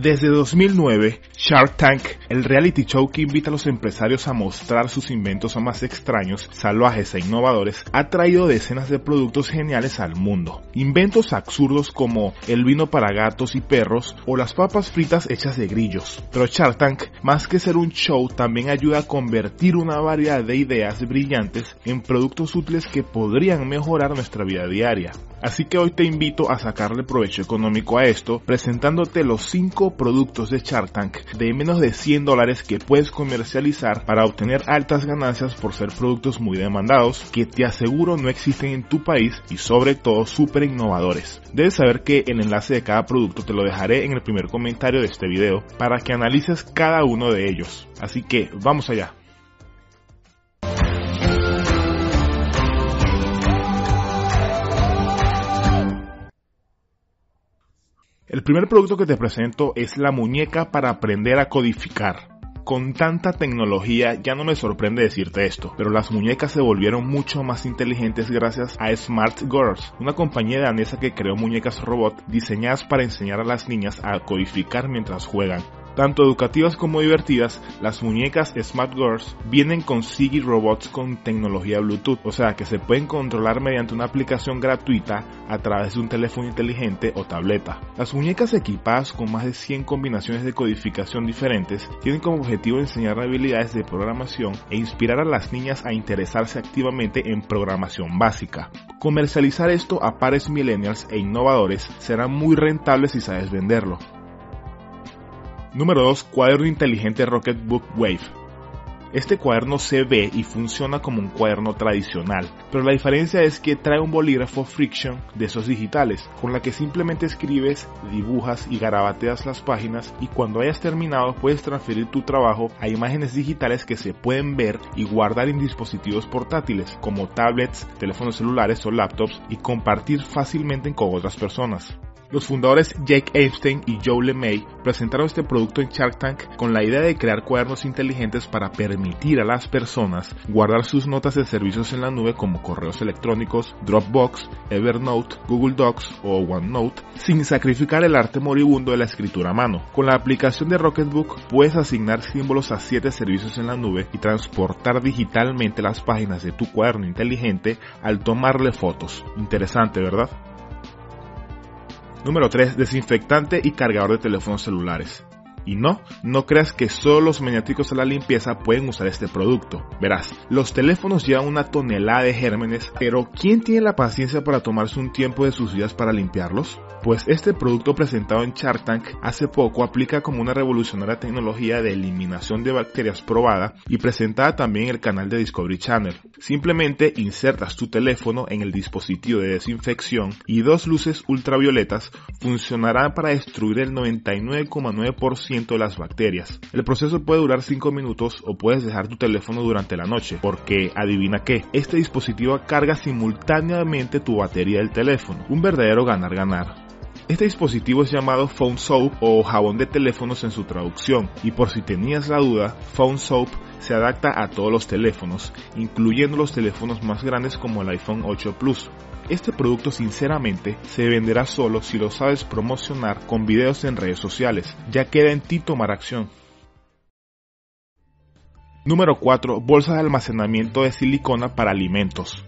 Desde 2009, Shark Tank, el reality show que invita a los empresarios a mostrar sus inventos más extraños, salvajes e innovadores, ha traído decenas de productos geniales al mundo. Inventos absurdos como el vino para gatos y perros o las papas fritas hechas de grillos. Pero Shark Tank, más que ser un show, también ayuda a convertir una variedad de ideas brillantes en productos útiles que podrían mejorar nuestra vida diaria. Así que hoy te invito a sacarle provecho económico a esto presentándote los 5 productos de Shark Tank de menos de 100 dólares que puedes comercializar para obtener altas ganancias por ser productos muy demandados que te aseguro no existen en tu país y sobre todo súper innovadores. Debes saber que el enlace de cada producto te lo dejaré en el primer comentario de este video para que analices cada uno de ellos. Así que vamos allá. El primer producto que te presento es la muñeca para aprender a codificar. Con tanta tecnología ya no me sorprende decirte esto, pero las muñecas se volvieron mucho más inteligentes gracias a Smart Girls, una compañía danesa que creó muñecas robot diseñadas para enseñar a las niñas a codificar mientras juegan. Tanto educativas como divertidas, las muñecas Smart Girls vienen con Sigi Robots con tecnología Bluetooth, o sea que se pueden controlar mediante una aplicación gratuita a través de un teléfono inteligente o tableta. Las muñecas equipadas con más de 100 combinaciones de codificación diferentes tienen como objetivo enseñar habilidades de programación e inspirar a las niñas a interesarse activamente en programación básica. Comercializar esto a pares millennials e innovadores será muy rentable si sabes venderlo. Número 2. Cuaderno inteligente Rocketbook Wave. Este cuaderno se ve y funciona como un cuaderno tradicional, pero la diferencia es que trae un bolígrafo Friction de esos digitales, con la que simplemente escribes, dibujas y garabateas las páginas y cuando hayas terminado puedes transferir tu trabajo a imágenes digitales que se pueden ver y guardar en dispositivos portátiles como tablets, teléfonos celulares o laptops y compartir fácilmente con otras personas. Los fundadores Jake Epstein y Joe LeMay presentaron este producto en Shark Tank con la idea de crear cuadernos inteligentes para permitir a las personas guardar sus notas de servicios en la nube como correos electrónicos, Dropbox, Evernote, Google Docs o OneNote sin sacrificar el arte moribundo de la escritura a mano. Con la aplicación de Rocketbook puedes asignar símbolos a 7 servicios en la nube y transportar digitalmente las páginas de tu cuaderno inteligente al tomarle fotos. Interesante, ¿verdad? Número 3. Desinfectante y cargador de teléfonos celulares. Y no, no creas que solo los maniáticos a la limpieza pueden usar este producto. Verás, los teléfonos llevan una tonelada de gérmenes, pero ¿quién tiene la paciencia para tomarse un tiempo de sus vidas para limpiarlos? Pues este producto presentado en Shark Tank hace poco aplica como una revolucionaria tecnología de eliminación de bacterias probada y presentada también en el canal de Discovery Channel. Simplemente insertas tu teléfono en el dispositivo de desinfección y dos luces ultravioletas funcionarán para destruir el 99,9% de las bacterias. El proceso puede durar 5 minutos o puedes dejar tu teléfono durante la noche, porque adivina qué, este dispositivo carga simultáneamente tu batería del teléfono. Un verdadero ganar-ganar. Este dispositivo es llamado Phone Soap o jabón de teléfonos en su traducción y por si tenías la duda, Phone Soap se adapta a todos los teléfonos, incluyendo los teléfonos más grandes como el iPhone 8 Plus. Este producto sinceramente se venderá solo si lo sabes promocionar con videos en redes sociales, ya queda en ti tomar acción. Número 4. Bolsas de almacenamiento de silicona para alimentos.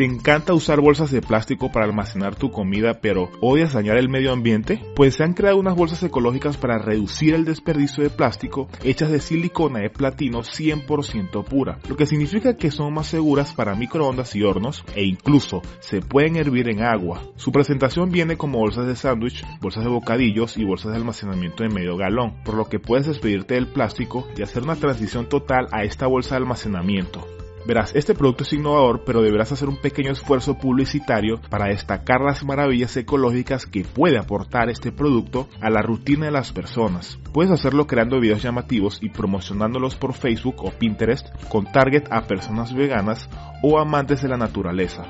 ¿Te encanta usar bolsas de plástico para almacenar tu comida pero odias dañar el medio ambiente? Pues se han creado unas bolsas ecológicas para reducir el desperdicio de plástico hechas de silicona de platino 100% pura, lo que significa que son más seguras para microondas y hornos e incluso se pueden hervir en agua. Su presentación viene como bolsas de sándwich, bolsas de bocadillos y bolsas de almacenamiento de medio galón, por lo que puedes despedirte del plástico y hacer una transición total a esta bolsa de almacenamiento. Verás, este producto es innovador, pero deberás hacer un pequeño esfuerzo publicitario para destacar las maravillas ecológicas que puede aportar este producto a la rutina de las personas. Puedes hacerlo creando videos llamativos y promocionándolos por Facebook o Pinterest con target a personas veganas o amantes de la naturaleza.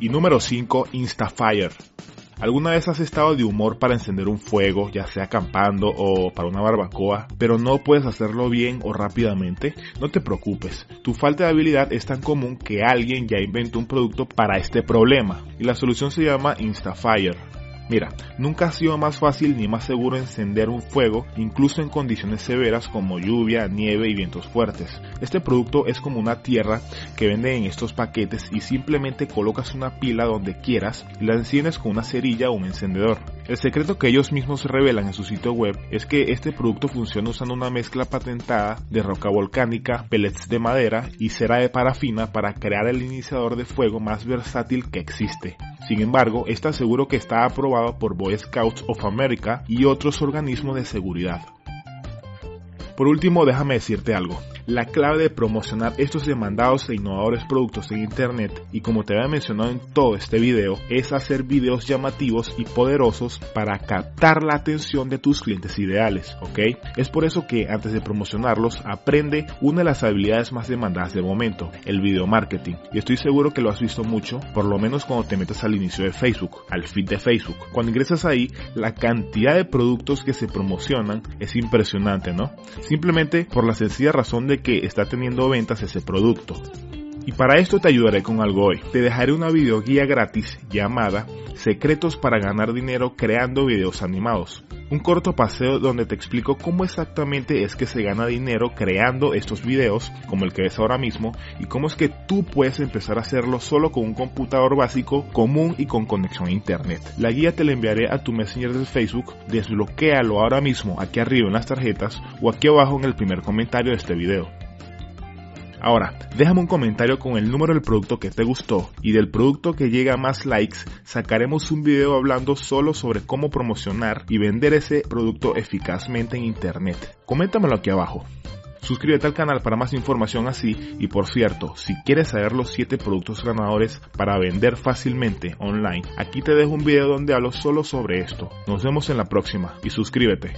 Y número 5, Instafire. ¿Alguna vez has estado de humor para encender un fuego, ya sea acampando o para una barbacoa, pero no puedes hacerlo bien o rápidamente? No te preocupes, tu falta de habilidad es tan común que alguien ya inventó un producto para este problema y la solución se llama Instafire. Mira, nunca ha sido más fácil ni más seguro encender un fuego, incluso en condiciones severas como lluvia, nieve y vientos fuertes. Este producto es como una tierra que venden en estos paquetes y simplemente colocas una pila donde quieras y la enciendes con una cerilla o un encendedor. El secreto que ellos mismos revelan en su sitio web es que este producto funciona usando una mezcla patentada de roca volcánica, pellets de madera y cera de parafina para crear el iniciador de fuego más versátil que existe. Sin embargo, está seguro que está aprobado por Boy Scouts of America y otros organismos de seguridad. Por último, déjame decirte algo. La clave de promocionar estos demandados e innovadores productos en Internet, y como te había mencionado en todo este video, es hacer videos llamativos y poderosos para captar la atención de tus clientes ideales, ¿ok? Es por eso que antes de promocionarlos, aprende una de las habilidades más demandadas del momento, el video marketing. Y estoy seguro que lo has visto mucho, por lo menos cuando te metes al inicio de Facebook, al feed de Facebook. Cuando ingresas ahí, la cantidad de productos que se promocionan es impresionante, ¿no? Simplemente por la sencilla razón de que está teniendo ventas ese producto. Y para esto te ayudaré con algo hoy. Te dejaré una videoguía gratis llamada Secretos para ganar dinero creando videos animados. Un corto paseo donde te explico cómo exactamente es que se gana dinero creando estos videos, como el que ves ahora mismo, y cómo es que tú puedes empezar a hacerlo solo con un computador básico común y con conexión a internet. La guía te la enviaré a tu Messenger de Facebook, desbloquéalo ahora mismo aquí arriba en las tarjetas o aquí abajo en el primer comentario de este video. Ahora, déjame un comentario con el número del producto que te gustó y del producto que llega a más likes, sacaremos un video hablando solo sobre cómo promocionar y vender ese producto eficazmente en internet. Coméntamelo aquí abajo. Suscríbete al canal para más información así y por cierto, si quieres saber los 7 productos ganadores para vender fácilmente online, aquí te dejo un video donde hablo solo sobre esto. Nos vemos en la próxima y suscríbete.